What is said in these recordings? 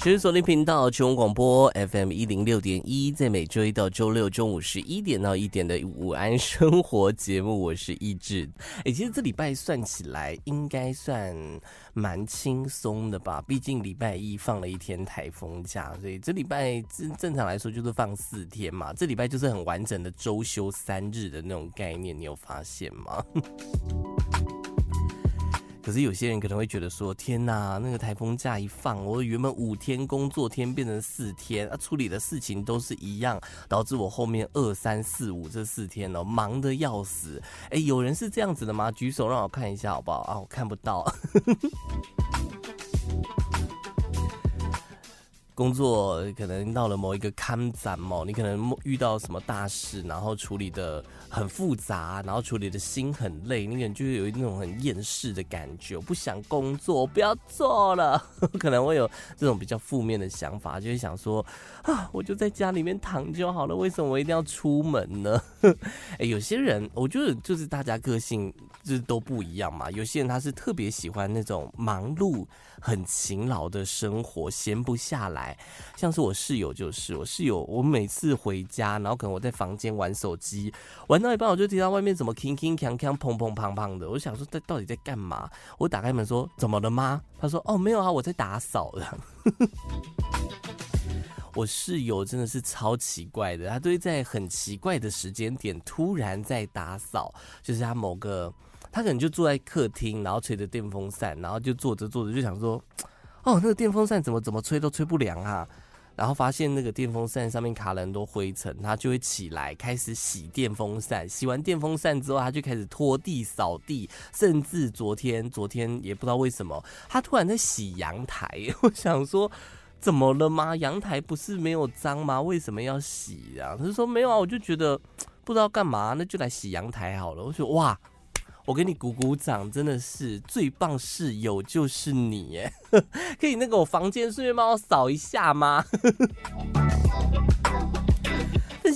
持续锁定频道，全广播 FM 一零六点一，在每周一到周六中午十一点到一点的午安生活节目，我是一志。哎，其实这礼拜算起来应该算蛮轻松的吧？毕竟礼拜一放了一天台风假，所以这礼拜正正常来说就是放四天嘛。这礼拜就是很完整的周休三日的那种概念，你有发现吗？可是有些人可能会觉得说：“天呐，那个台风假一放，我原本五天工作天变成四天，啊，处理的事情都是一样，导致我后面二三四五这四天呢，忙得要死。”哎，有人是这样子的吗？举手让我看一下好不好？啊，我看不到。工作可能到了某一个坎站嘛，你可能遇到什么大事，然后处理的很复杂，然后处理的心很累，你可能就会有那种很厌世的感觉，不想工作，不要做了，可能会有这种比较负面的想法，就会想说啊，我就在家里面躺就好了，为什么我一定要出门呢？哎，有些人我觉得就是大家个性就是都不一样嘛，有些人他是特别喜欢那种忙碌、很勤劳的生活，闲不下来。像是我室友就是我室友，我每次回家，然后可能我在房间玩手机，玩到一半我就听到外面怎么铿铿锵锵、砰砰砰砰的，我想说在到底在干嘛？我打开门说怎么了吗？他说哦没有啊，我在打扫的。我室友真的是超奇怪的，他都在很奇怪的时间点突然在打扫，就是他某个他可能就坐在客厅，然后吹着电风扇，然后就坐着坐着就想说。哦，那个电风扇怎么怎么吹都吹不凉啊！然后发现那个电风扇上面卡了很多灰尘，他就会起来开始洗电风扇。洗完电风扇之后，他就开始拖地、扫地，甚至昨天昨天也不知道为什么，他突然在洗阳台。我想说，怎么了吗？阳台不是没有脏吗？为什么要洗啊？他就说没有啊，我就觉得不知道干嘛，那就来洗阳台好了。我说哇。我给你鼓鼓掌，真的是最棒室友就是你耶！可以那个我房间顺便帮我扫一下吗？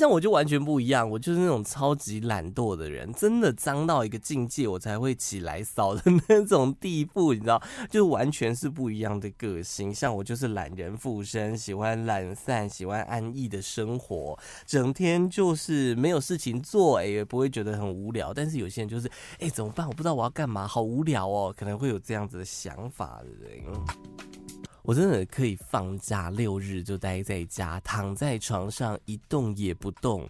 像我就完全不一样，我就是那种超级懒惰的人，真的脏到一个境界，我才会起来扫的 那种地步，你知道，就完全是不一样的个性。像我就是懒人附身，喜欢懒散，喜欢安逸的生活，整天就是没有事情做，哎，也不会觉得很无聊。但是有些人就是，哎，怎么办？我不知道我要干嘛，好无聊哦，可能会有这样子的想法的人。我真的可以放假六日就待在家，躺在床上一动也不动，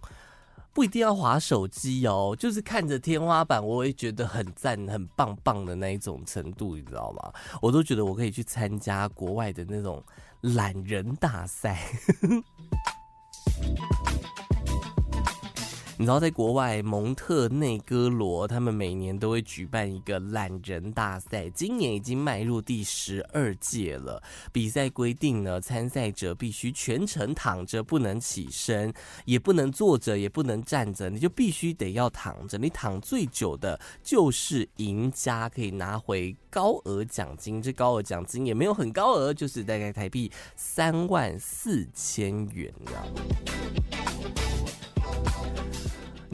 不一定要划手机哦，就是看着天花板，我也觉得很赞、很棒棒的那一种程度，你知道吗？我都觉得我可以去参加国外的那种懒人大赛。你知道，在国外蒙特内哥罗，他们每年都会举办一个懒人大赛，今年已经迈入第十二届了。比赛规定呢，参赛者必须全程躺着，不能起身，也不能坐着，也不能站着，你就必须得要躺着。你躺最久的就是赢家，可以拿回高额奖金。这高额奖金也没有很高额，就是大概台币三万四千元啊。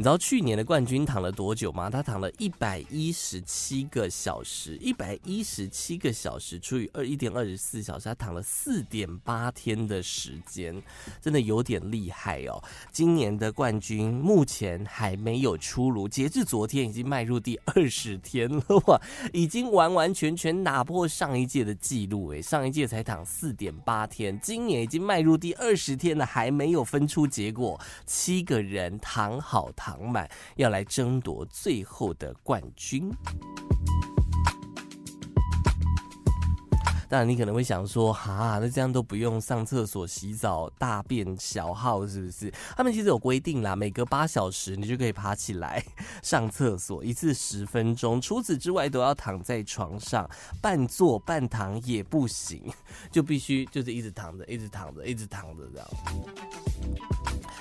你知道去年的冠军躺了多久吗？他躺了一百一十七个小时，一百一十七个小时除以二，一点二十四小时，他躺了四点八天的时间，真的有点厉害哦。今年的冠军目前还没有出炉，截至昨天已经迈入第二十天了哇，已经完完全全打破上一届的记录诶，上一届才躺四点八天，今年已经迈入第二十天了，还没有分出结果，七个人躺好躺。满要来争夺最后的冠军。当然，你可能会想说，哈，那这样都不用上厕所、洗澡、大便小号，是不是？他们其实有规定啦，每隔八小时你就可以爬起来 上厕所，一次十分钟。除此之外，都要躺在床上，半坐半躺也不行，就必须就是一直躺着，一直躺着，一直躺着这样。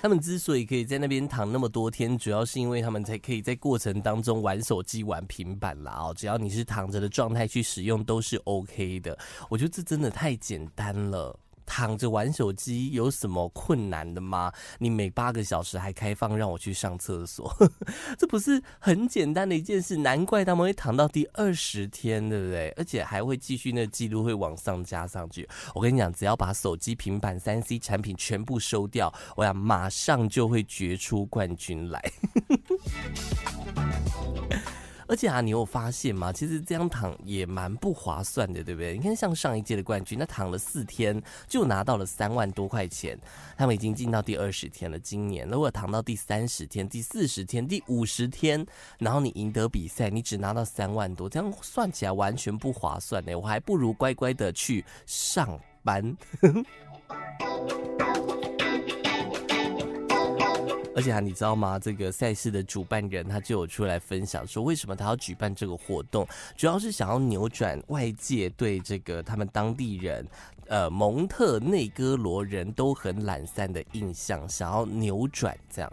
他们之所以可以在那边躺那么多天，主要是因为他们才可以在过程当中玩手机、玩平板啦。哦，只要你是躺着的状态去使用，都是 OK 的。我觉得这真的太简单了。躺着玩手机有什么困难的吗？你每八个小时还开放让我去上厕所，这不是很简单的一件事？难怪他们会躺到第二十天，对不对？而且还会继续，那记录会往上加上去。我跟你讲，只要把手机、平板、三 C 产品全部收掉，我想马上就会决出冠军来。而且啊，你有发现吗？其实这样躺也蛮不划算的，对不对？你看，像上一届的冠军，那躺了四天就拿到了三万多块钱。他们已经进到第二十天了，今年如果躺到第三十天、第四十天、第五十天，然后你赢得比赛，你只拿到三万多，这样算起来完全不划算呢。我还不如乖乖的去上班。而且啊，你知道吗？这个赛事的主办人他就有出来分享说，为什么他要举办这个活动，主要是想要扭转外界对这个他们当地人，呃，蒙特内哥罗人都很懒散的印象，想要扭转这样。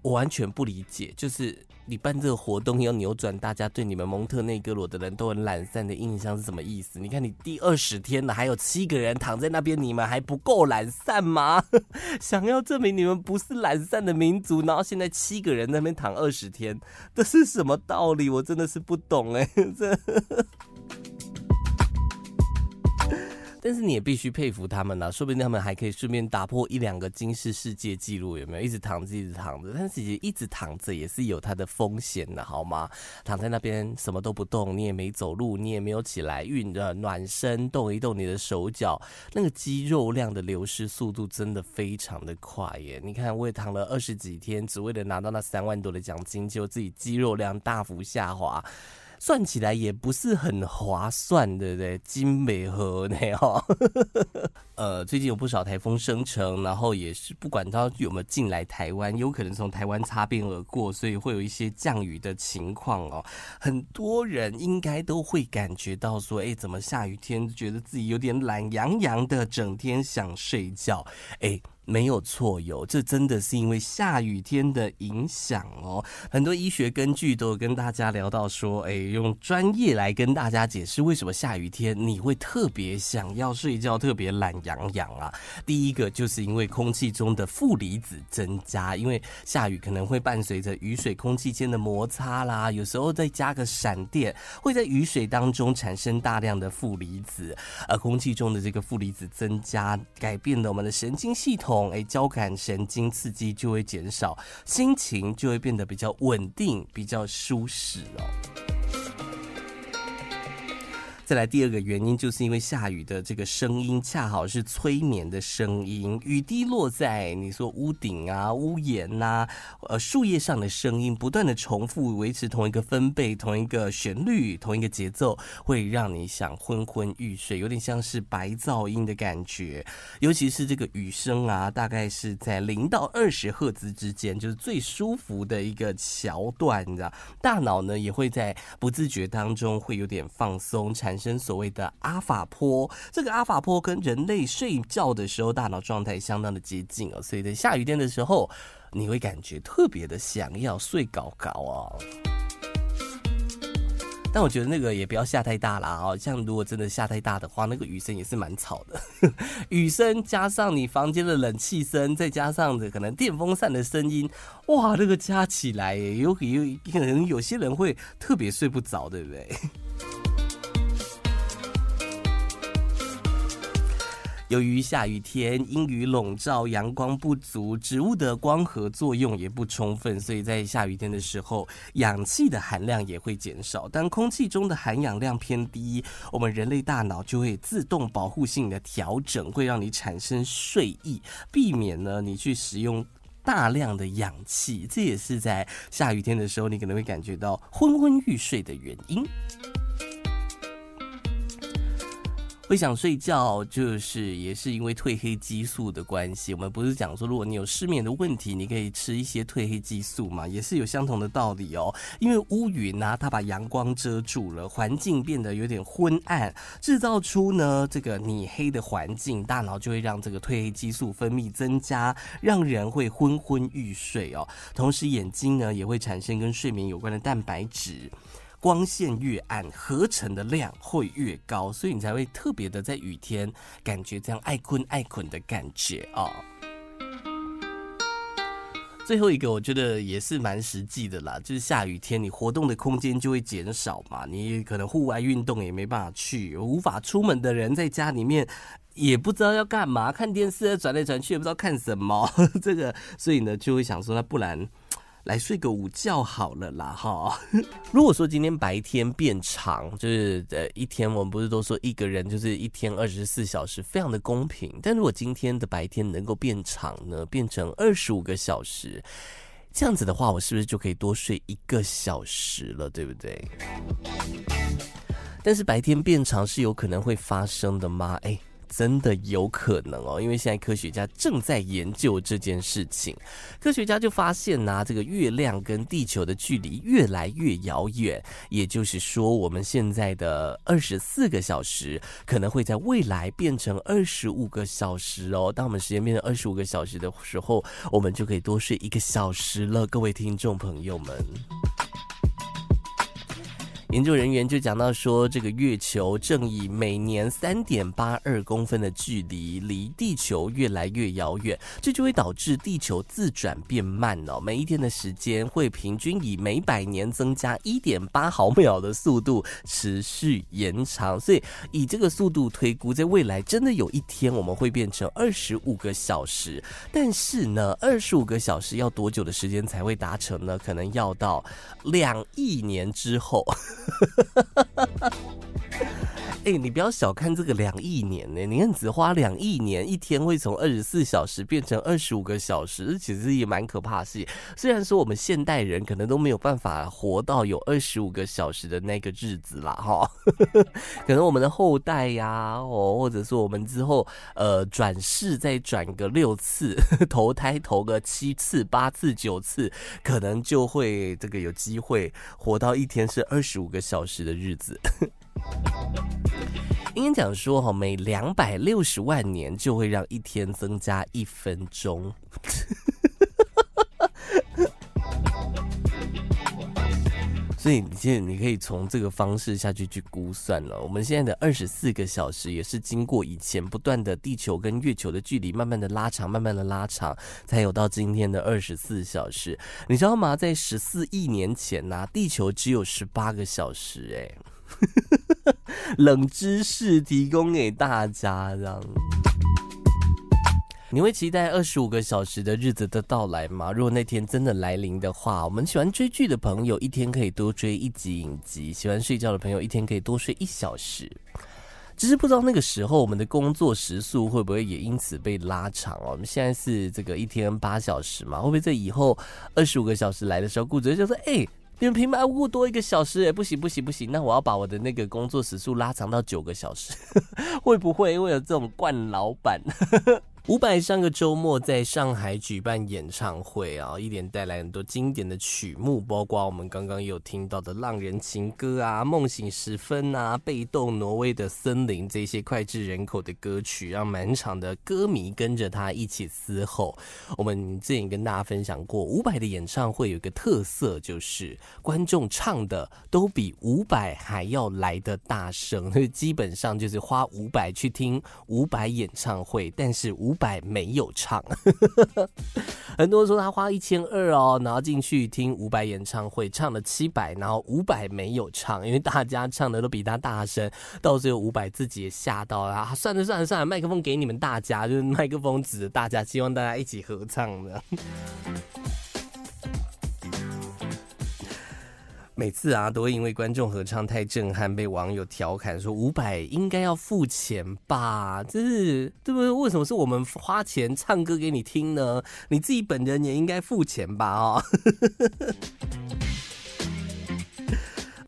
我完全不理解，就是。你办这个活动要扭转大家对你们蒙特内哥罗的人都很懒散的印象是什么意思？你看你第二十天了，还有七个人躺在那边，你们还不够懒散吗？想要证明你们不是懒散的民族，然后现在七个人在那边躺二十天，这是什么道理？我真的是不懂哎，这。但是你也必须佩服他们呐、说不定他们还可以顺便打破一两个金氏世界纪录，有没有？一直躺着，一直躺着，但是其实一直躺着也是有它的风险的，好吗？躺在那边什么都不动，你也没走路，你也没有起来运着暖身，动一动你的手脚，那个肌肉量的流失速度真的非常的快耶！你看，我也躺了二十几天，只为了拿到那三万多的奖金，结果自己肌肉量大幅下滑。算起来也不是很划算，对不对？金美和那 哈，呃，最近有不少台风生成，然后也是不管它有没有进来台湾，有可能从台湾擦边而过，所以会有一些降雨的情况哦。很多人应该都会感觉到说，哎，怎么下雨天觉得自己有点懒洋洋的，整天想睡觉，哎。没有错，有这真的是因为下雨天的影响哦。很多医学根据都有跟大家聊到说，哎，用专业来跟大家解释为什么下雨天你会特别想要睡觉，特别懒洋洋啊。第一个就是因为空气中的负离子增加，因为下雨可能会伴随着雨水空气间的摩擦啦，有时候再加个闪电，会在雨水当中产生大量的负离子，而空气中的这个负离子增加，改变了我们的神经系统。哎，交感神经刺激就会减少，心情就会变得比较稳定，比较舒适哦。再来第二个原因，就是因为下雨的这个声音恰好是催眠的声音，雨滴落在你说屋顶啊、屋檐呐、啊、呃树叶上的声音，不断的重复，维持同一个分贝、同一个旋律、同一个节奏，会让你想昏昏欲睡，有点像是白噪音的感觉。尤其是这个雨声啊，大概是在零到二十赫兹之间，就是最舒服的一个桥段，你知道，大脑呢也会在不自觉当中会有点放松，产生。所谓的阿法波，这个阿法波跟人类睡觉的时候大脑状态相当的接近哦，所以在下雨天的时候，你会感觉特别的想要睡高高哦。但我觉得那个也不要下太大啦哦，像如果真的下太大的话，那个雨声也是蛮吵的，雨声加上你房间的冷气声，再加上的可能电风扇的声音，哇，那个加起来有有可能有些人会特别睡不着，对不对？由于下雨天阴雨笼罩，阳光不足，植物的光合作用也不充分，所以在下雨天的时候，氧气的含量也会减少。当空气中的含氧量偏低，我们人类大脑就会自动保护性的调整，会让你产生睡意，避免呢你去使用大量的氧气。这也是在下雨天的时候，你可能会感觉到昏昏欲睡的原因。会想睡觉，就是也是因为褪黑激素的关系。我们不是讲说，如果你有失眠的问题，你可以吃一些褪黑激素嘛，也是有相同的道理哦。因为乌云呢、它把阳光遮住了，环境变得有点昏暗，制造出呢这个你黑的环境，大脑就会让这个褪黑激素分泌增加，让人会昏昏欲睡哦。同时，眼睛呢也会产生跟睡眠有关的蛋白质。光线越暗，合成的量会越高，所以你才会特别的在雨天感觉这样爱困爱困的感觉哦。最后一个我觉得也是蛮实际的啦，就是下雨天你活动的空间就会减少嘛，你可能户外运动也没办法去，无法出门的人在家里面也不知道要干嘛，看电视转来转去也不知道看什么，这个所以呢就会想说，那不然。来睡个午觉好了啦，哈。如果说今天白天变长，就是呃一天，我们不是都说一个人就是一天二十四小时，非常的公平。但如果今天的白天能够变长呢，变成二十五个小时，这样子的话，我是不是就可以多睡一个小时了，对不对？但是白天变长是有可能会发生的吗？哎。真的有可能哦，因为现在科学家正在研究这件事情。科学家就发现呢，这个月亮跟地球的距离越来越遥远，也就是说，我们现在的二十四个小时可能会在未来变成二十五个小时哦。当我们时间变成二十五个小时的时候，我们就可以多睡一个小时了，各位听众朋友们。研究人员就讲到说，这个月球正以每年三点八二公分的距离离地球越来越遥远，这就会导致地球自转变慢哦。每一天的时间会平均以每百年增加一点八毫秒的速度持续延长，所以以这个速度推估，在未来真的有一天我们会变成二十五个小时。但是呢，二十五个小时要多久的时间才会达成呢？可能要到两亿年之后。哎、你不要小看这个两亿年呢！你看，只花两亿年，一天会从二十四小时变成二十五个小时，其实也蛮可怕的事。虽然说我们现代人可能都没有办法活到有二十五个小时的那个日子啦，哈，可能我们的后代呀，哦，或者说我们之后呃转世再转个六次，投胎投个七次、八次、九次，可能就会这个有机会活到一天是二十五个小时的日子。应该讲说哈，每两百六十万年就会让一天增加一分钟，所以你现你可以从这个方式下去去估算了。我们现在的二十四个小时也是经过以前不断的地球跟月球的距离慢慢的拉长，慢慢的拉长，才有到今天的二十四小时。你知道吗？在十四亿年前呢，地球只有十八个小时，哎。冷知识提供给大家，这样你会期待二十五个小时的日子的到来吗？如果那天真的来临的话，我们喜欢追剧的朋友一天可以多追一集影集；喜欢睡觉的朋友一天可以多睡一小时。只是不知道那个时候我们的工作时速会不会也因此被拉长哦？我们现在是这个一天八小时嘛，会不会在以后二十五个小时来的时候，雇主就说：“哎。”你们平白无故多一个小时，哎，不行不行不行，那我要把我的那个工作时速拉长到九个小时，会不会会有这种惯老板？伍佰上个周末在上海举办演唱会啊，一连带来很多经典的曲目，包括我们刚刚有听到的《浪人情歌》啊，《梦醒时分》啊，《被动挪威的森林》这些脍炙人口的歌曲，让满场的歌迷跟着他一起嘶吼。我们之前跟大家分享过，伍佰的演唱会有一个特色，就是观众唱的都比伍佰还要来得大声，所以基本上就是花五百去听伍佰演唱会，但是伍百没有唱，很多人说他花一千二哦，然后进去听五百演唱会，唱了七百，然后五百没有唱，因为大家唱的都比他大声，到最后五百自己也吓到了，啊，算了算了算了，麦克风给你们大家，就是麦克风指着大家，希望大家一起合唱的。每次啊，都会因为观众合唱太震撼，被网友调侃说五百应该要付钱吧？这是对不对？为什么是我们花钱唱歌给你听呢？你自己本人也应该付钱吧？哦。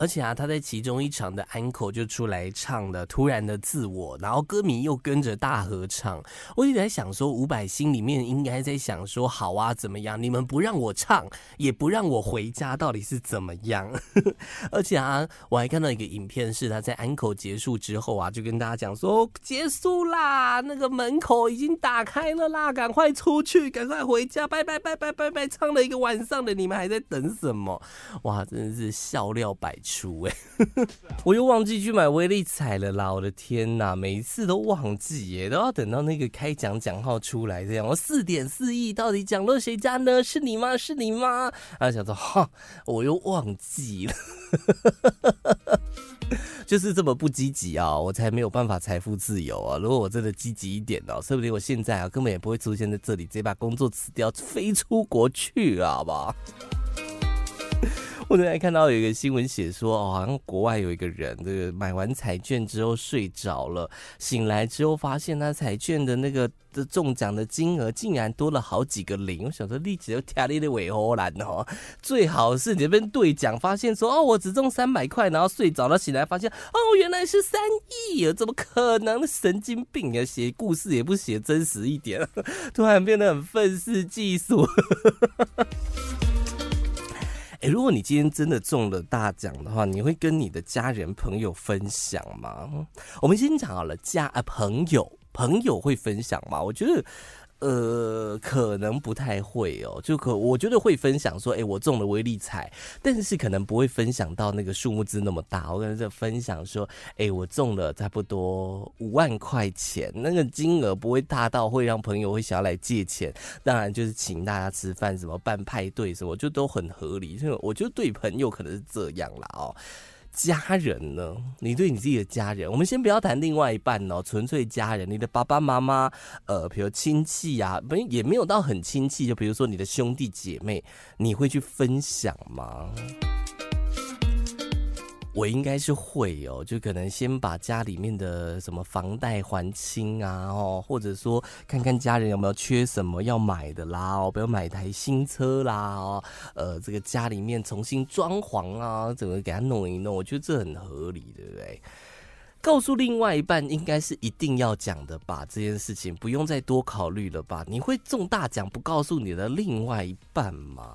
而且啊，他在其中一场的 uncle 就出来唱了《突然的自我》，然后歌迷又跟着大合唱。我一直在想说，伍佰心里面应该在想说：好啊，怎么样？你们不让我唱，也不让我回家，到底是怎么样？而且啊，我还看到一个影片，是他在 uncle 结束之后啊，就跟大家讲说：结束啦，那个门口已经打开了啦，赶快出去，赶快回家，拜拜拜拜拜拜，唱了一个晚上的，你们还在等什么？哇，真的是笑料百出哎！我又忘记去买威力彩了啦！我的天哪，每一次都忘记耶，都要等到那个开奖奖号出来这样。我四点四亿到底奖落谁家呢？是你吗？是你吗？啊，想说哈，我又忘记了，就是这么不积极啊，我才没有办法财富自由啊！如果我真的积极一点哦，说不定我现在啊根本也不会出现在这里，直接把工作辞掉，飞出国去啊，好不好？我昨天看到有一个新闻写说，哦，好像国外有一个人，这个买完彩券之后睡着了，醒来之后发现他彩券的那个的中奖的金额竟然多了好几个零。我想说，立即就跳你的尾喉兰哦，最好是你那边兑奖，发现说，哦，我只中三百块，然后睡着了，醒来发现，哦，原来是三亿啊，怎么可能？神经病啊！写故事也不写真实一点，突然变得很愤世嫉俗。哎，如果你今天真的中了大奖的话，你会跟你的家人朋友分享吗？我们先讲好了，家啊朋友，朋友会分享吗？我觉得。呃，可能不太会哦，就可我觉得会分享说，哎、我中了威力彩，但是可能不会分享到那个数目字那么大。我可能就分享说，哎、我中了差不多五万块钱，那个金额不会大到会让朋友会想要来借钱。当然就是请大家吃饭，什么办派对什么，就都很合理。所以我觉得对朋友可能是这样啦哦。家人呢？你对你自己的家人，我们先不要谈另外一半哦，纯粹家人，你的爸爸妈妈，呃，比如亲戚呀，没也没有到很亲戚，就比如说你的兄弟姐妹，你会去分享吗？我应该是会哦，就可能先把家里面的什么房贷还清啊，哦，或者说看看家人有没有缺什么要买的啦，哦，不要买台新车啦，哦，呃，这个家里面重新装潢啊，怎么给他弄一弄，我觉得这很合理，对不对？告诉另外一半应该是一定要讲的吧，这件事情不用再多考虑了吧？你会中大奖不告诉你的另外一半吗？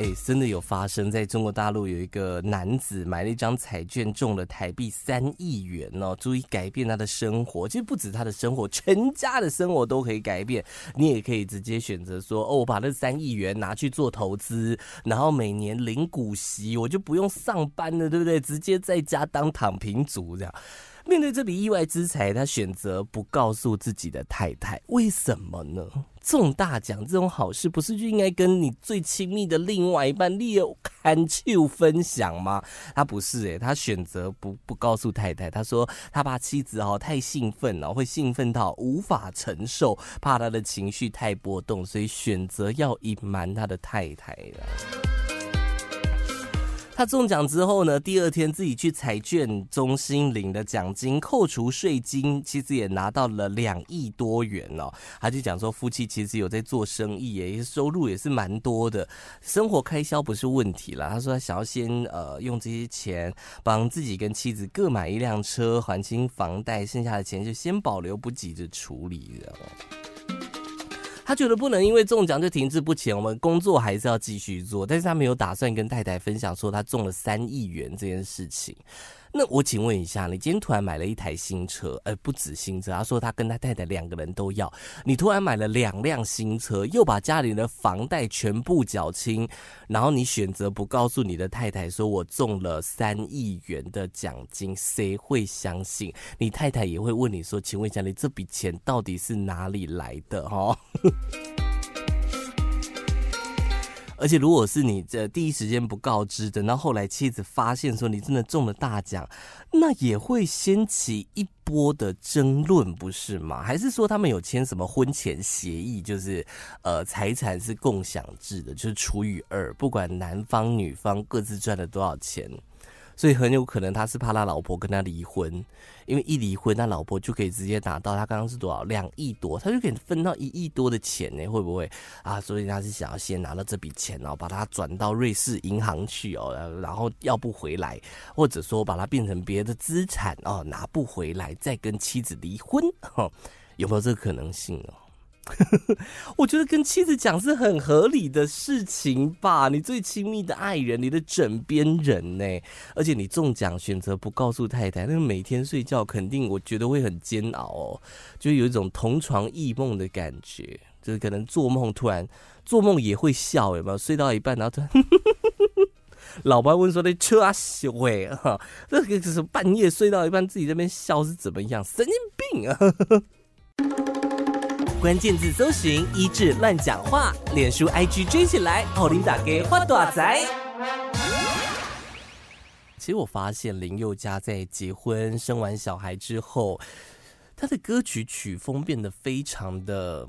哎，真的有发生在中国大陆，有一个男子买了一张彩券，中了台币三亿元哦，足以改变他的生活。其实不止他的生活，全家的生活都可以改变。你也可以直接选择说，哦，我把那三亿元拿去做投资，然后每年领股息，我就不用上班了，对不对？直接在家当躺平族这样。面对这笔意外之财，他选择不告诉自己的太太，为什么呢？中大奖这种好事，不是就应该跟你最亲密的另外一半你有看就分享吗？他不是诶、他选择不不告诉太太。他说他怕妻子哦太兴奋了，会兴奋到无法承受，怕他的情绪太波动，所以选择要隐瞒他的太太了。他中奖之后呢，第二天自己去彩券中心领的奖金，扣除税金，其实也拿到了两亿多元哦。他就讲说，夫妻其实有在做生意，耶，收入也是蛮多的，生活开销不是问题了。他说他想要先呃用这些钱帮自己跟妻子各买一辆车，还清房贷，剩下的钱就先保留，不急着处理了。他觉得不能因为中奖就停滞不前，我们工作还是要继续做。但是他没有打算跟太太分享说他中了三亿元这件事情。那我请问一下，你今天突然买了一台新车，呃，不止新车，他说他跟他太太两个人都要。你突然买了两辆新车，又把家里的房贷全部缴清，然后你选择不告诉你的太太说我中了三亿元的奖金，谁会相信？你太太也会问你说，请问一下，你这笔钱到底是哪里来的？哈。而且，如果是你这第一时间不告知，等到后来妻子发现说你真的中了大奖，那也会掀起一波的争论，不是吗？还是说他们有签什么婚前协议，就是呃财产是共享制的，就是除以二，不管男方女方各自赚了多少钱。所以很有可能他是怕他老婆跟他离婚，因为一离婚，他老婆就可以直接拿到他刚刚是多少两亿多，他就可以分到一亿多的钱呢？会不会啊？所以他是想要先拿到这笔钱哦，把它转到瑞士银行去哦，然后要不回来，或者说把它变成别的资产哦，拿不回来再跟妻子离婚，有没有这个可能性哦？我觉得跟妻子讲是很合理的事情吧。你最亲密的爱人，你的枕边人呢？而且你中奖选择不告诉太太，那每天睡觉肯定我觉得会很煎熬哦，就有一种同床异梦的感觉。就是可能做梦突然做梦也会笑，有没有？睡到一半然后突然，老爸问说：“那车啊喂哈？这个就是半夜睡到一半自己这边笑是怎么样？神经病啊！”关键字搜寻一致乱讲话，脸书 IG 追起来，奥林打给花朵仔。其实我发现林宥嘉在结婚生完小孩之后，他的歌曲曲风变得非常的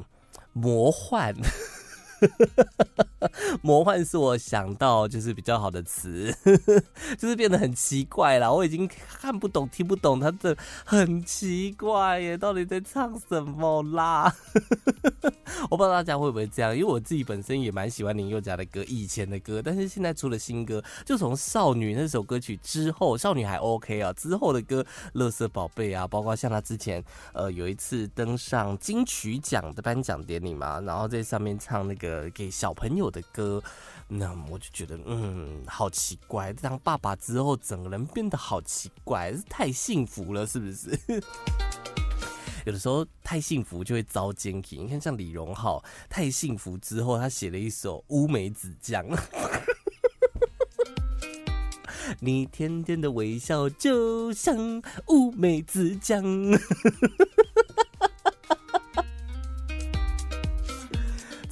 魔幻。魔幻是我想到就是比较好的词，就是变得很奇怪啦。我已经看不懂、听不懂，他的很奇怪耶，到底在唱什么啦？我不知道大家会不会这样，因为我自己本身也蛮喜欢林宥嘉的歌，以前的歌，但是现在出了新歌，就从少女那首歌曲之后，少女还 OK 啊，之后的歌，乐色宝贝啊，包括像他之前呃有一次登上金曲奖的颁奖典礼嘛，然后在上面唱那个。呃，给小朋友的歌，那我就觉得，嗯，好奇怪。当爸爸之后，整个人变得好奇怪，是太幸福了，是不是？有的时候太幸福就会遭奸情。你看，像李荣浩，太幸福之后，他写了一首《乌梅子酱》，你甜甜的微笑就像乌梅子酱。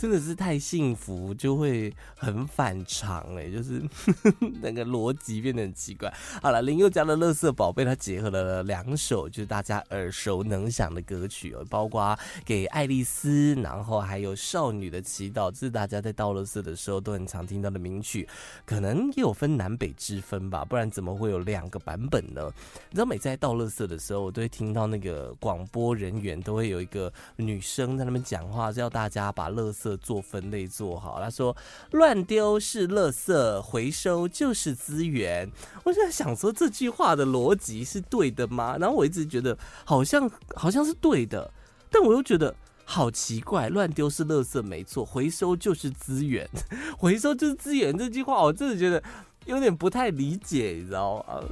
真的是太幸福，就会很反常哎，就是 那个逻辑变得很奇怪。好了，林宥嘉的《乐色宝贝》，它结合了两首就是大家耳熟能详的歌曲哦，包括给爱丽丝，然后还有少女的祈祷，这是大家在倒乐色的时候都很常听到的名曲。可能也有分南北之分吧，不然怎么会有两个版本呢？你知道，每次在倒乐色的时候，我都会听到那个广播人员都会有一个女生在那边讲话，叫大家把乐色做分类做好，他说乱丢是垃圾，回收就是资源。我就在想说这句话的逻辑是对的吗？然后我一直觉得好像好像是对的，但我又觉得好奇怪。乱丢是垃圾没错，回收就是资源，回收就是资源。这句话我真的觉得有点不太理解，你知道吗？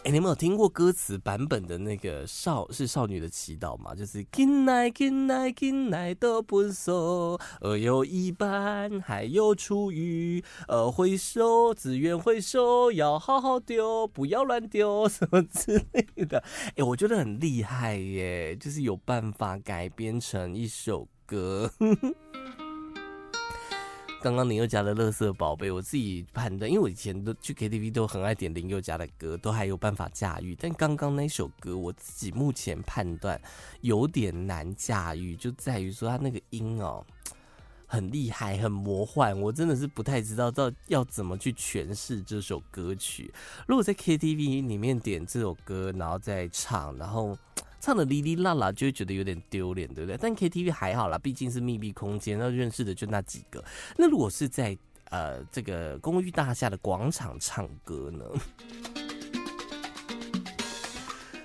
哎、欸，你们有听过歌词版本的那个少是少女的祈祷吗？就是进来进来进来都不收，呃，有一半还有厨余，呃，回收资源回收要好好丢，不要乱丢什么之类的。哎、我觉得很厉害耶，就是有办法改编成一首歌。刚刚林宥嘉的《垃圾宝贝》，我自己判断，因为我以前都去 KTV 都很爱点林宥嘉的歌，都还有办法驾驭。但刚刚那首歌，我自己目前判断有点难驾驭，就在于说他那个音哦，很厉害，很魔幻，我真的是不太知道到要怎么去诠释这首歌曲。如果在 KTV 里面点这首歌，然后再唱，然后。唱的哩哩啦啦，就会觉得有点丢脸，对不对？但 KTV 还好啦，毕竟是密闭空间，那认识的就那几个。那如果是在呃这个公寓大厦的广场唱歌呢？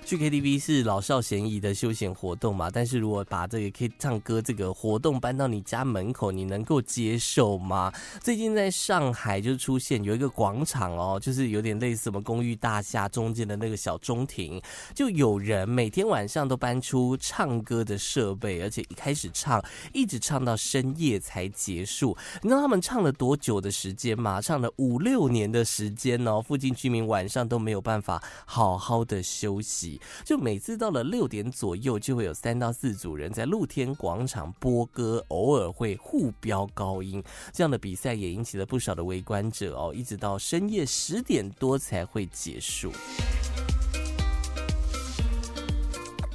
去 KTV 是老少咸宜的休闲活动嘛，但是如果把这个 K 唱歌这个活动搬到你家门口，你能够接受吗？最近在上海就出现有一个广场哦，就是有点类似什么公寓大厦中间的那个小中庭，就有人每天晚上都搬出唱歌的设备，而且一开始唱一直唱到深夜才结束。你知道他们唱了多久的时间吗？唱了五六年的时间哦，附近居民晚上都没有办法好好的休息。就每次到了六点左右，就会有三到四组人在露天广场播歌，偶尔会互飙高音。这样的比赛也引起了不少的围观者哦，一直到深夜十点多才会结束。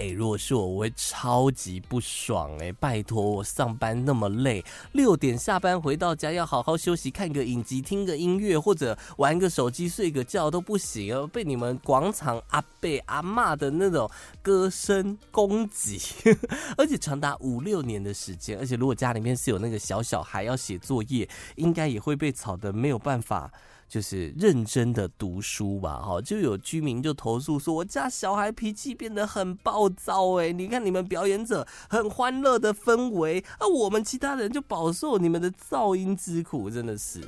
哎、如果是我，我会超级不爽哎、拜托，我上班那么累，六点下班回到家要好好休息，看个影集，听个音乐，或者玩个手机，睡个觉都不行哦，被你们广场阿贝阿骂的那种歌声攻击，而且长达五六年的时间，而且如果家里面是有那个小小孩要写作业，应该也会被吵得没有办法。就是认真的读书吧，哈，就有居民就投诉说，我家小孩脾气变得很暴躁，哎，你看你们表演者很欢乐的氛围，而我们其他人就饱受你们的噪音之苦，真的是。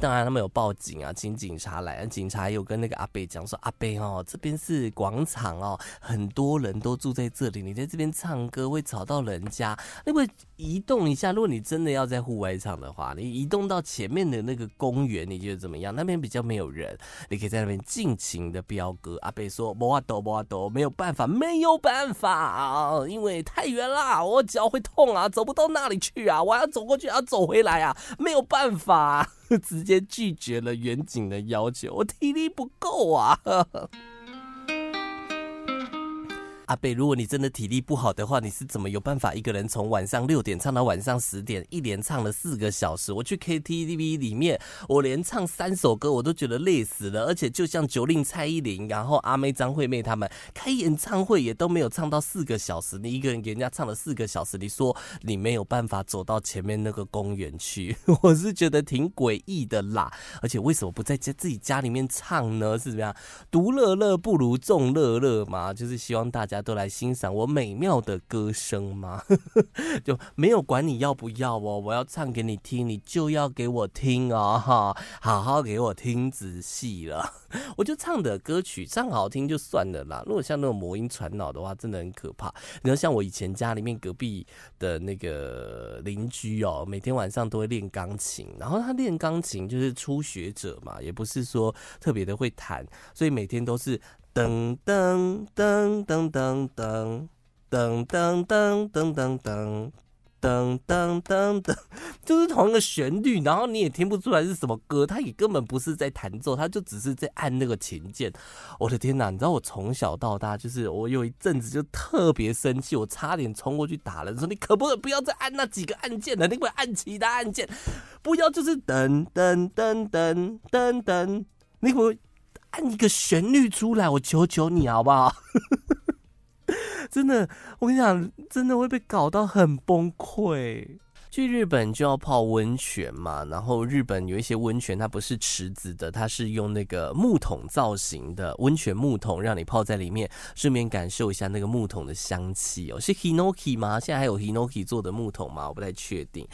当然，他们有报警啊，请警察来。警察有跟那个阿伯讲说：“阿伯哦，这边是广场哦，很多人都住在这里，你在这边唱歌会吵到人家。那么移动一下，如果你真的要在户外唱的话，你移动到前面的那个公园，你觉得怎么样？那边比较没有人，你可以在那边尽情的飙歌。”阿伯说：“没办法，没办法，没有办法，没有办法，因为太远啦，我脚会痛啊，走不到那里去啊，我要走过去，要走回来啊，没有办法。”直接拒绝了远景的要求，我体力不够啊。阿贝，如果你真的体力不好的话，你是怎么有办法一个人从晚上六点唱到晚上十点，一连唱了四个小时？我去 KTV 里面，我连唱三首歌我都觉得累死了。而且就像九令、蔡依林，然后阿妹、张惠妹他们开演唱会也都没有唱到四个小时，你一个人给人家唱了四个小时，你说你没有办法走到前面那个公园去？我是觉得挺诡异的啦。而且为什么不在家自己家里面唱呢？是怎么样？独乐乐不如众乐乐嘛，就是希望大家。都来欣赏我美妙的歌声吗？就没有管你要不要哦，我要唱给你听，你就要给我听哦，哈，好好给我听仔细了。我就唱的歌曲唱好听就算了啦，如果像那种魔音传脑的话，真的很可怕。你要像我以前家里面隔壁的那个邻居哦，每天晚上都会练钢琴，然后他练钢琴就是初学者嘛，也不是说特别的会弹，所以每天都是。噔噔噔噔噔噔噔噔噔噔噔噔噔噔噔噔，就是同一个旋律，然后你也听不出来是什么歌，他也根本不是在弹奏，他就只是在按那个琴键。我的天哪！你知道我从小到大，就是我有一阵子就特别生气，我差点冲过去打人，说你可不可以不要再按那几个按键了，你可不可以按其他按键，不要就是噔噔噔噔噔噔，你可不可以？按一个旋律出来，我求求你好不好？真的，我跟你讲，真的会被搞到很崩溃。去日本就要泡温泉嘛，然后日本有一些温泉，它不是池子的，它是用那个木桶造型的温泉木桶，让你泡在里面，顺便感受一下那个木桶的香气哦。是 Hinoki 吗？现在还有 Hinoki 做的木桶吗？我不太确定。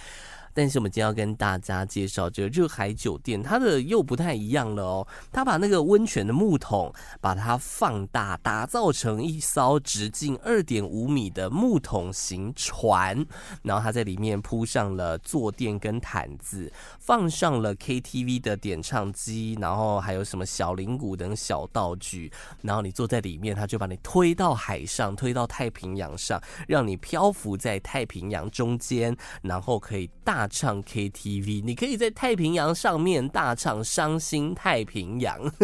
但是我们今天要跟大家介绍这个热海酒店，它的又不太一样了哦。它把那个温泉的木桶把它放大，打造成一艘直径二点五米的木桶型船，然后它在里面铺上了坐垫跟毯子，放上了 KTV 的点唱机，然后还有什么小铃鼓等小道具，然后你坐在里面，它就把你推到海上，推到太平洋上，让你漂浮在太平洋中间，然后可以大。唱 KTV，你可以在太平洋上面大唱《伤心太平洋》。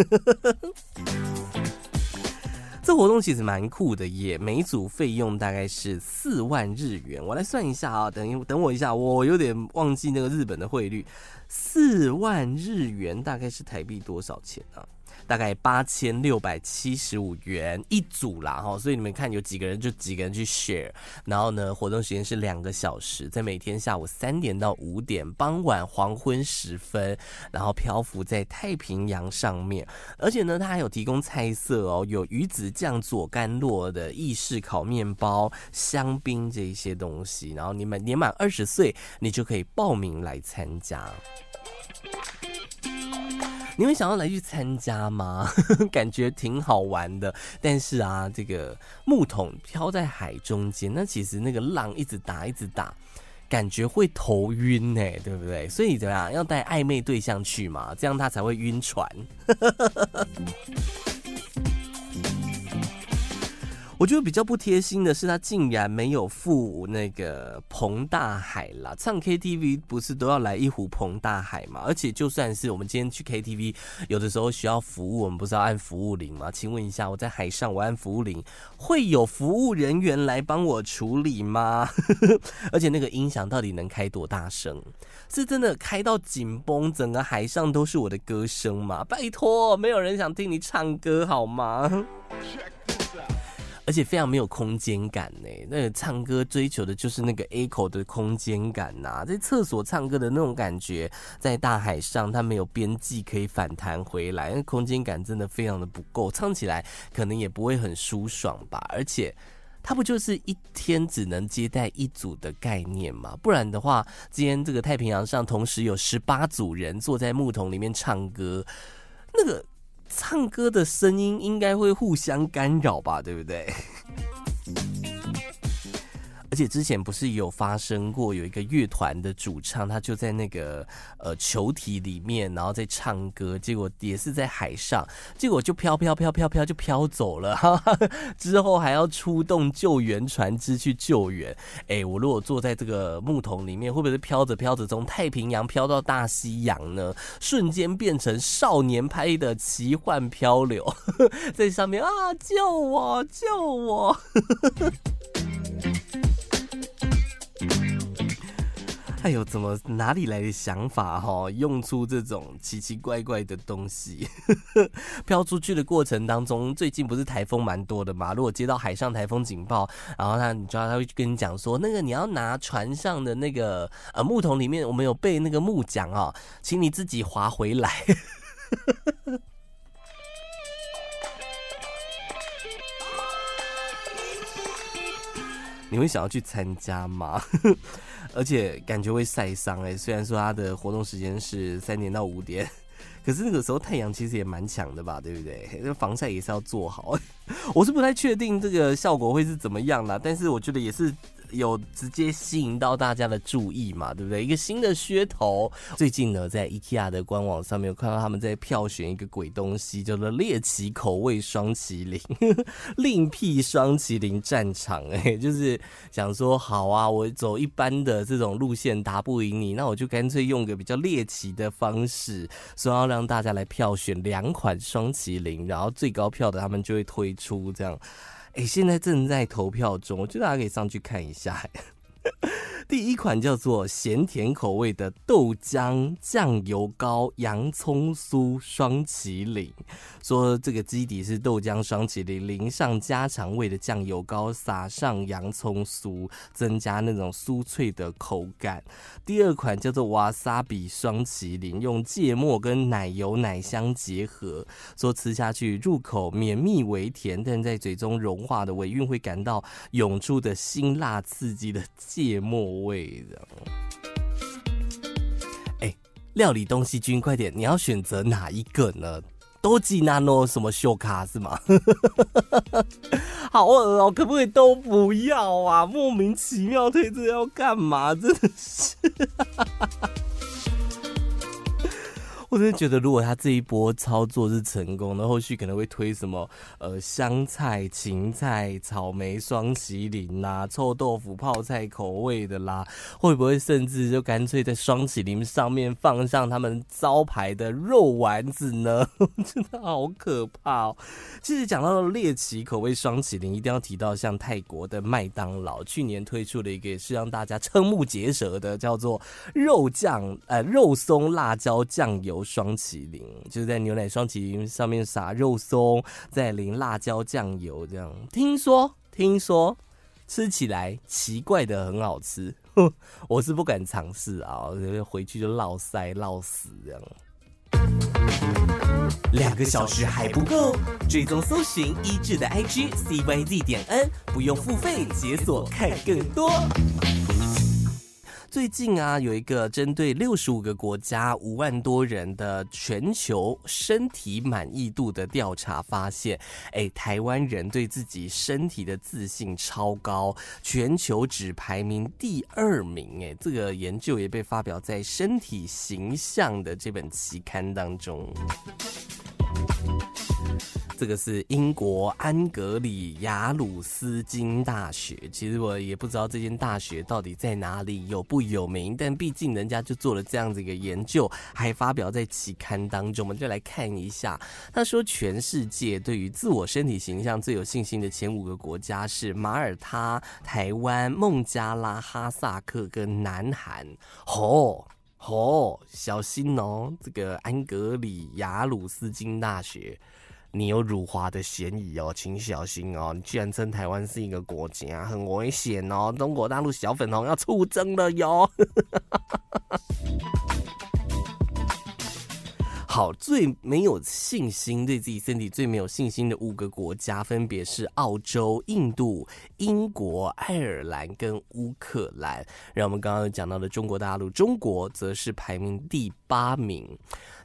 这活动其实蛮酷的耶，每组费用大概是四万日元。我来算一下啊，等一等我一下，我有点忘记那个日本的汇率，四万日元大概是台币多少钱啊？大概八千六百七十五元一组啦，哈，所以你们看有几个人就几个人去 share，然后呢，活动时间是两个小时，在每天下午三点到五点，傍晚黄昏时分，然后漂浮在太平洋上面，而且呢，它还有提供菜色哦，有鱼子酱佐甘洛的意式烤面包、香槟这一些东西，然后你们年满二十岁，你就可以报名来参加。你会想要来去参加吗？感觉挺好玩的。但是啊，这个木桶飘在海中间，那其实那个浪一直打，一直打，感觉会头晕呢，对不对？所以怎么样，要带暧昧对象去嘛，这样他才会晕船。我觉得比较不贴心的是，他竟然没有附那个彭大海啦。唱 KTV 不是都要来一壶彭大海吗？而且就算是我们今天去 KTV，有的时候需要服务，我们不是要按服务铃吗？请问一下，我在海上我按服务铃，会有服务人员来帮我处理吗？而且那个音响到底能开多大声？是真的开到紧绷，整个海上都是我的歌声吗？拜托，没有人想听你唱歌好吗？而且非常没有空间感呢。那个唱歌追求的就是那个 echo 的空间感呐，在厕所唱歌的那种感觉，在大海上它没有边际可以反弹回来，那空间感真的非常的不够，唱起来可能也不会很舒爽吧。而且它不就是一天只能接待一组的概念吗？不然的话，今天这个太平洋上同时有十八组人坐在木桶里面唱歌，那个。唱歌的声音应该会互相干扰吧，对不对？而且之前不是有发生过，有一个乐团的主唱，他就在那个呃球体里面，然后在唱歌，结果也是在海上，结果就飘飘飘飘飘就飘走了，哈哈，之后还要出动救援船只去救援。哎，我如果坐在这个木桶里面，会不会是飘着飘着从太平洋飘到大西洋呢？瞬间变成少年派的奇幻漂流，在上面啊，救我，救我！哎呦，怎么哪里来的想法哈？用出这种奇奇怪怪的东西，飘出去的过程当中，最近不是台风蛮多的嘛？如果接到海上台风警报，然后他，你知道他会跟你讲说，那个你要拿船上的那个呃木桶里面，我们有备那个木桨啊，请你自己划回来。你会想要去参加吗？而且感觉会晒伤哎。虽然说它的活动时间是三点到五点，可是那个时候太阳其实也蛮强的吧，对不对？那 防晒也是要做好。我是不太确定这个效果会是怎么样啦，但是我觉得也是。有直接吸引到大家的注意嘛，对不对？一个新的噱头。最近呢，在 IKEA 的官网上面，有看到他们在票选一个鬼东西，叫做猎奇口味双麒麟，另辟双麒麟战场。哎，就是想说，好啊，我走一般的这种路线打不赢你，那我就干脆用个比较猎奇的方式，说要让大家来票选两款双麒麟，然后最高票的他们就会推出这样。哎，现在正在投票中，我觉得大家可以上去看一下。第一款叫做咸甜口味的豆浆酱油膏洋葱酥双麒麟，说这个基底是豆浆双麒麟，淋上家常味的酱油膏，撒上洋葱酥，增加那种酥脆的口感。第二款叫做瓦萨比双麒麟，用芥末跟奶油奶香结合，说吃下去入口绵密微甜，但在嘴中融化的尾韵会感到涌出的辛辣刺激的芥末味的，哎，料理东西君，快点！你要选择哪一个呢？都吉纳诺什么秀卡是吗？好饿哦，可不可以都不要啊？莫名其妙推这要干嘛？真的是。我真的觉得，如果他这一波操作是成功的，后续可能会推什么呃香菜、芹菜、草莓双麒麟啦，臭豆腐泡菜口味的啦，会不会甚至就干脆在双麒麟上面放上他们招牌的肉丸子呢？真的好可怕哦！其实讲到猎奇口味双麒麟，一定要提到像泰国的麦当劳去年推出的一个也是让大家瞠目结舌的，叫做肉酱呃肉松辣椒酱油。双麒麟就是在牛奶双麒麟上面撒肉松，再淋辣椒酱油，这样听说听说吃起来奇怪的很好吃，我是不敢尝试啊，回去就落腮落死这样。两个小时还不够，追踪搜寻一志的 IG CYZ 点 N，不用付费解锁看更多。最近啊，有一个针对六十五个国家五万多人的全球身体满意度的调查发现，哎，台湾人对自己身体的自信超高，全球只排名第二名。哎，这个研究也被发表在《身体形象》的这本期刊当中。这个是英国安格里亚鲁斯金大学。其实我也不知道这间大学到底在哪里，有不有名，但毕竟人家就做了这样子一个研究，还发表在期刊当中，我们就来看一下。他说，全世界对于自我身体形象最有信心的前五个国家是马耳他、台湾、孟加拉、哈萨克跟南韩。哦。哦，小心哦！这个安格里亚鲁斯金大学，你有辱华的嫌疑哦，请小心哦！你居然称台湾是一个国家，很危险哦！中国大陆小粉红要出征了哟！好，最没有信心，对自己身体最没有信心的五个国家，分别是澳洲、印度、英国、爱尔兰跟乌克兰。让我们刚刚讲到的中国大陆，中国则是排名第八名。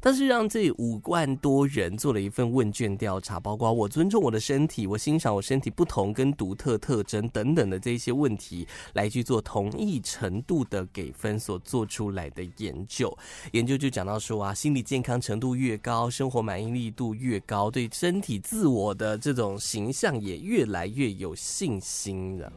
但是让这五万多人做了一份问卷调查，包括我尊重我的身体，我欣赏我身体不同跟独特特征等等的这些问题，来去做同意程度的给分所做出来的研究。研究就讲到说啊，心理健康程度越高，生活满意力度越高，对身体自我的这种形象也越来越有信心了。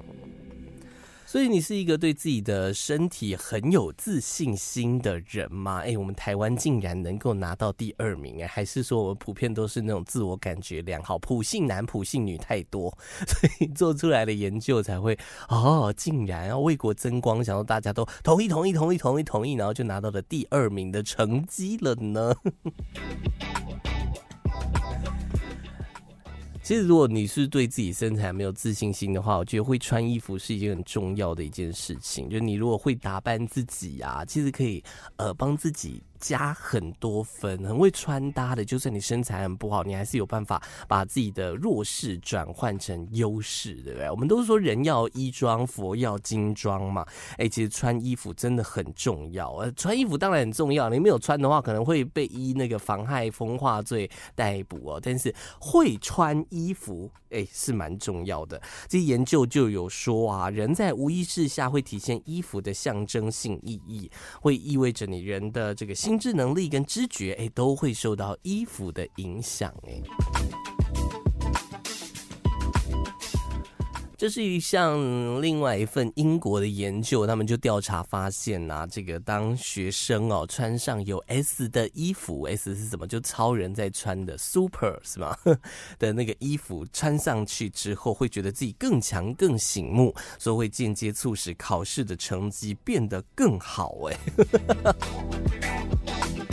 所以你是一个对自己的身体很有自信心的人吗？哎、我们台湾竟然能够拿到第二名，哎，还是说我们普遍都是那种自我感觉良好，普信男、普信女太多，所以做出来的研究才会哦，竟然要为国争光，想到大家都同意、同意、同意、同意、同意，然后就拿到了第二名的成绩了呢？其实，如果你是对自己身材没有自信心的话，我觉得会穿衣服是一件很重要的一件事情。就你如果会打扮自己啊，其实可以呃帮自己。加很多分，很会穿搭的，就算你身材很不好，你还是有办法把自己的弱势转换成优势，对不对？我们都是说人要衣装，佛要金装嘛。哎，其实穿衣服真的很重要。呃，穿衣服当然很重要，你没有穿的话，可能会被依那个妨害风化罪逮捕哦。但是会穿衣服，哎，是蛮重要的。这些研究就有说啊，人在无意识下会体现衣服的象征性意义，会意味着你人的这个心。心智能力跟知觉，哎，都会受到衣服的影响，哎。这是一项另外一份英国的研究，他们就调查发现、啊，这个当学生哦穿上有 S 的衣服，S 是什么？就超人在穿的 Super 是吗？的那个衣服穿上去之后，会觉得自己更强、更醒目，所以会间接促使考试的成绩变得更好，哎。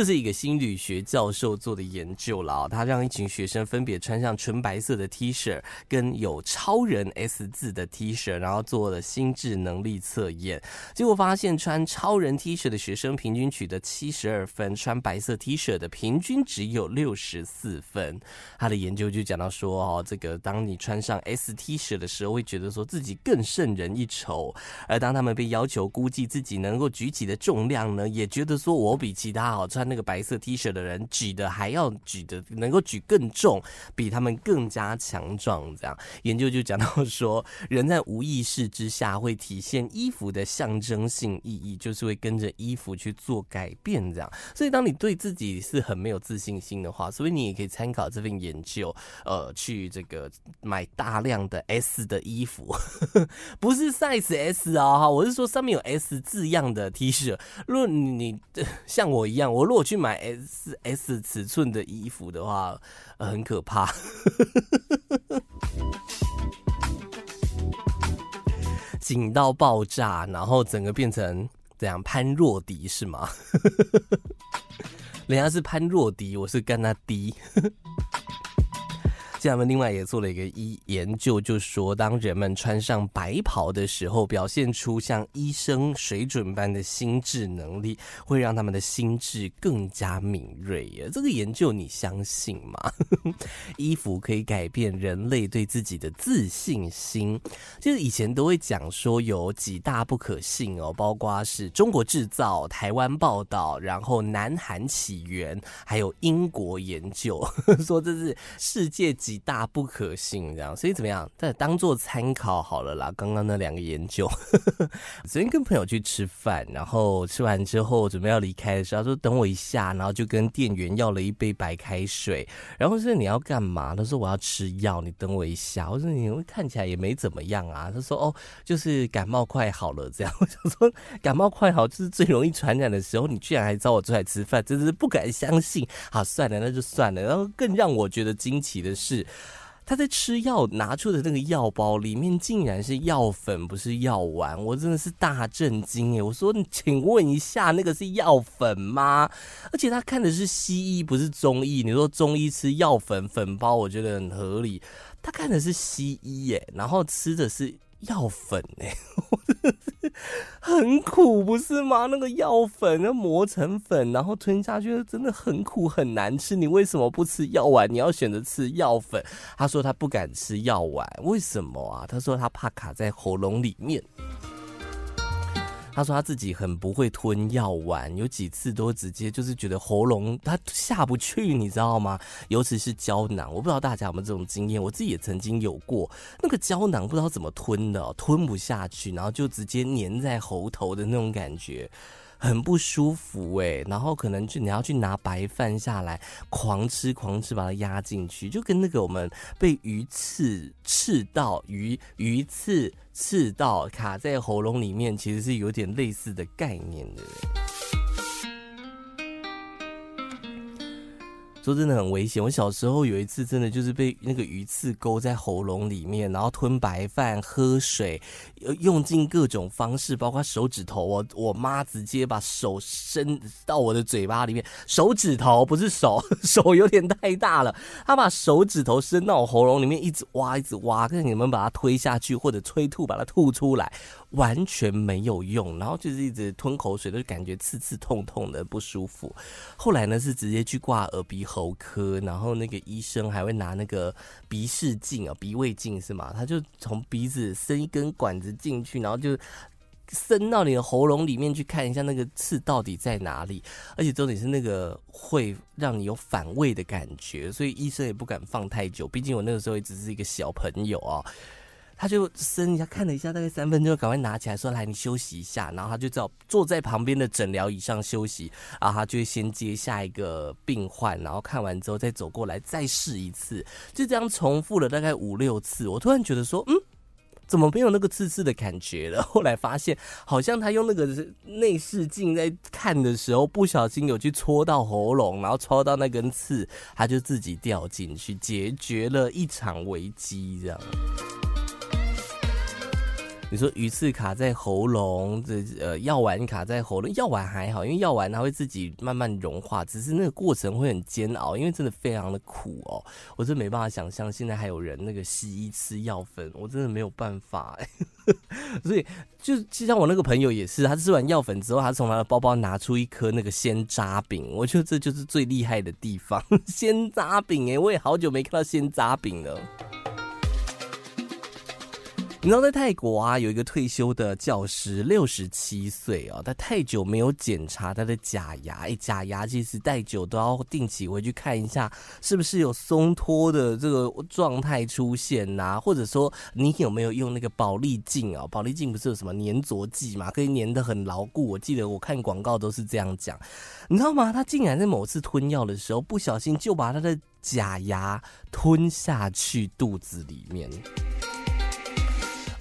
这是一个心理学教授做的研究了，他让一群学生分别穿上纯白色的 T 恤跟有超人 S 字的 T 恤，然后做了心智能力测验。结果发现，穿超人 T 恤的学生平均取得七十二分，穿白色 T 恤的平均只有六十四分。他的研究就讲到说，哦，这个当你穿上 S T 恤的时候，会觉得说自己更胜人一筹；而当他们被要求估计自己能够举起的重量呢，也觉得说我比其他好穿。那个白色 T 恤的人举的还要举的能够举更重，比他们更加强壮。这样研究就讲到说，人在无意识之下会体现衣服的象征性意义，就是会跟着衣服去做改变。这样，所以当你对自己是很没有自信心的话，所以你也可以参考这份研究，呃，去这个买大量的 S 的衣服，不是 size S 啊，哈，我是说上面有 S 字样的 T 恤。如果你像我一样，我如果我去买 S S 尺寸的衣服的话，很可怕，紧到爆炸，然后整个变成怎样潘若迪是吗？人家是潘若迪，我是跟他低。这样，他们另外也做了一个一研究，就说当人们穿上白袍的时候，表现出像医生水准般的心智能力，会让他们的心智更加敏锐耶。这个研究你相信吗？衣服可以改变人类对自己的自信心。就是以前都会讲说有几大不可信哦，包括是中国制造、台湾报道，然后南韩起源，还有英国研究，说这是世界级。极大不可信，这样，所以怎么样？再当做参考好了啦。刚刚那两个研究，昨天跟朋友去吃饭，然后吃完之后准备要离开的时候，他说等我一下，然后就跟店员要了一杯白开水，然后说你要干嘛？他说我要吃药，你等我一下。我说你看起来也没怎么样啊。他说哦，就是感冒快好了这样。我想说感冒快好就是最容易传染的时候，你居然还找我出来吃饭，真是不敢相信。好，算了，那就算了。然后更让我觉得惊奇的是，他在吃药拿出的那个药包里面竟然是药粉，不是药丸。我真的是大震惊耶！我说，请问一下，那个是药粉吗？而且他看的是西医，不是中医。你说中医吃药粉粉包，我觉得很合理。他看的是西医耶，然后吃的是。药粉哎，很苦不是吗？那个药粉要磨成粉，然后吞下去，真的很苦很难吃。你为什么不吃药丸？你要选择吃药粉？他说他不敢吃药丸，为什么啊？他说他怕卡在喉咙里面。他说他自己很不会吞药丸，有几次都直接就是觉得喉咙他下不去，你知道吗？尤其是胶囊，我不知道大家有没有这种经验，我自己也曾经有过，那个胶囊不知道怎么吞的，吞不下去，然后就直接粘在喉头的那种感觉。很不舒服哎、然后可能就你要去拿白饭下来，狂吃狂吃，把它压进去，就跟那个我们被鱼刺刺到鱼鱼刺刺到卡在喉咙里面，其实是有点类似的概念的。说真的很危险。我小时候有一次真的就是被那个鱼刺勾在喉咙里面，然后吞白饭、喝水，用尽各种方式，包括手指头。我我妈直接把手伸到我的嘴巴里面，手指头不是手，手有点太大了。她把手指头伸到我喉咙里面，一直挖，一直挖，看你们把它推下去，或者催吐把它吐出来，完全没有用。然后就是一直吞口水，都感觉刺刺痛痛的不舒服。后来呢是直接去挂耳鼻喉。科，然后那个医生还会拿那个鼻视镜啊，鼻胃镜是吗？他就从鼻子伸一根管子进去，然后就伸到你的喉咙里面去看一下那个刺到底在哪里。而且重点是那个会让你有反胃的感觉，所以医生也不敢放太久。毕竟我那个时候也只是一个小朋友啊。他就伸一下，看了一下，大概三分钟，赶快拿起来说：“来，你休息一下。”然后他就坐坐在旁边的诊疗椅上休息。然后他就会先接下一个病患，然后看完之后再走过来再试一次，就这样重复了大概五六次。我突然觉得说：“嗯，怎么没有那个刺刺的感觉了？”后来发现，好像他用那个内视镜在看的时候，不小心有去戳到喉咙，然后戳到那根刺，他就自己掉进去，解决了一场危机，这样。你说鱼刺卡在喉咙，这呃药丸卡在喉咙，药丸还好，因为药丸它会自己慢慢融化，只是那个过程会很煎熬，因为真的非常的苦哦。我真没办法想象现在还有人那个西医吃药粉，我真的没有办法哎。所以就就像我那个朋友也是，他吃完药粉之后，他从他的包包拿出一颗那个鲜渣饼，我觉得这就是最厉害的地方，鲜渣饼哎，我也好久没看到鲜渣饼了。你知道在泰国啊，有一个退休的教师，六十七岁哦，他太久没有检查他的假牙，哎，假牙其实戴久都要定期回去看一下，是不是有松脱的这个状态出现呐、或者说你有没有用那个保利镜啊？保利镜不是有什么粘着剂嘛，可以粘得很牢固。我记得我看广告都是这样讲，你知道吗？他竟然在某次吞药的时候，不小心就把他的假牙吞下去肚子里面。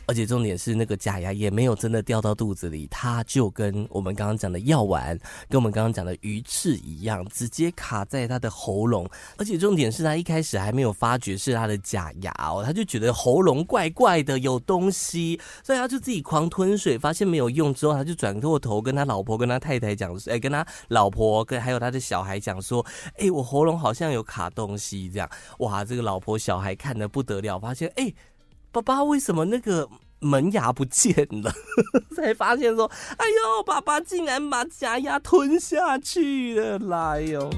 而且重点是，那个假牙也没有真的掉到肚子里，它就跟我们刚刚讲的药丸，跟我们刚刚讲的鱼翅一样，直接卡在他的喉咙。而且重点是他一开始还没有发觉是他的假牙哦，他就觉得喉咙怪怪的，有东西，所以他就自己狂吞水，发现没有用之后，他就转过头跟他老婆、跟他太太讲说，哎，跟他老婆跟还有他的小孩讲说，哎，我喉咙好像有卡东西，这样，哇，这个老婆小孩看得不得了，发现，哎。爸爸为什么那个门牙不见了？才发现说，哎呦，爸爸竟然把假牙吞下去了，来哟！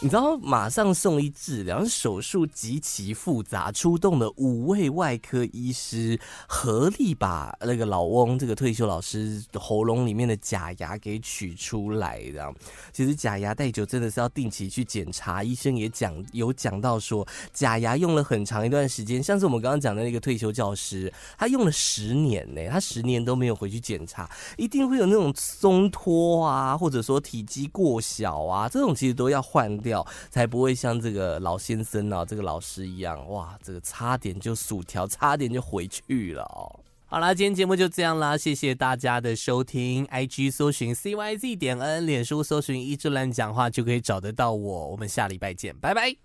你知道，马上送医治疗，手术极其复杂，出动了五位外科医师，合力把那个老翁这个退休老师喉咙里面的假牙给取出来。这样，其实假牙戴久真的是要定期去检查，医生也讲有讲到说，假牙用了很长一段时间，像是我们刚刚讲的那个退休教师，他用了十年呢，他十年都没有回去检查，一定会有那种松脱啊，或者说体积过小啊，这种其实都要换掉。才不会像这个老先生啊，这个老师一样，哇，这个差点就薯条，差点就回去了哦。好啦，今天节目就这样啦，谢谢大家的收听。IG 搜寻 CYZ 点 N，脸书搜寻一志乱讲话就可以找得到我。我们下礼拜见，拜拜。